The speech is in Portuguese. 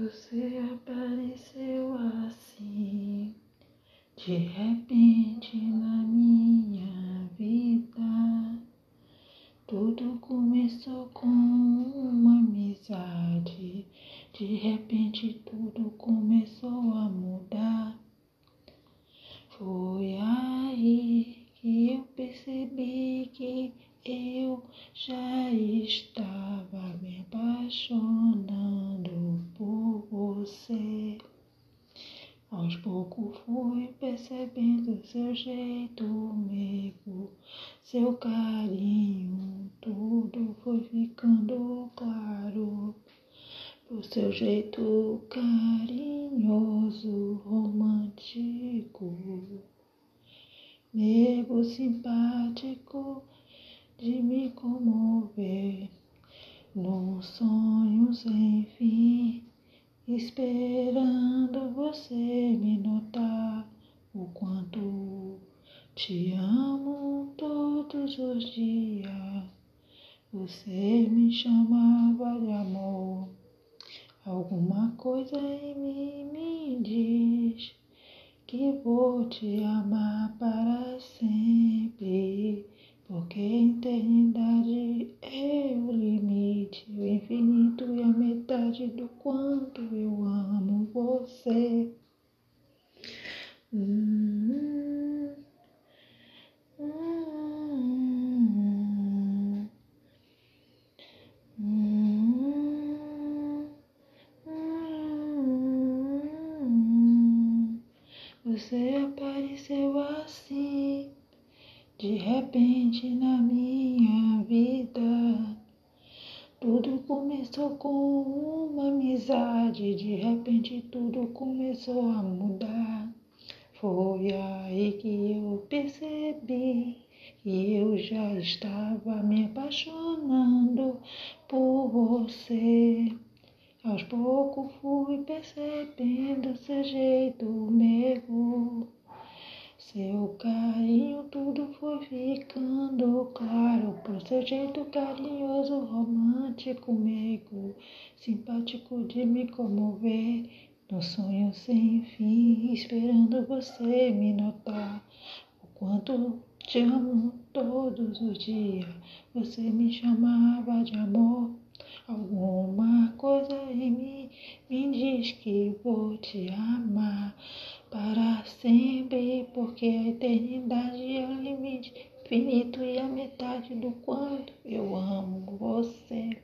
Você apareceu assim, de repente na minha vida. Tudo começou com uma amizade, de repente tudo começou a mudar. Foi aí que eu percebi que eu já estava me apaixonando por você. Aos poucos fui percebendo seu jeito meigo, seu carinho, tudo foi ficando claro. O seu jeito carinhoso, romântico, meio simpático de me comover num sonho sem fim, esperando você me notar o quanto te amo todos os dias. Você me chamava de amor. Alguma coisa em mim me diz que vou te amar para sempre. Infinito e a metade do quanto eu amo você. Você apareceu assim de repente na minha vida, tudo começou com uma amizade, de repente tudo começou a mudar. Foi aí que eu percebi que eu já estava me apaixonando por você. Aos poucos fui percebendo seu jeito meigo seu carinho, tudo foi ficando claro por seu é, jeito carinhoso, romântico, meigo, simpático de me comover. No sonho sem fim, esperando você me notar. O quanto te amo todos os dias. Você me chamava de amor. Alguma coisa em mim me diz que vou te amar para sempre, porque a eternidade é o limite infinito e a metade do quanto eu amo você.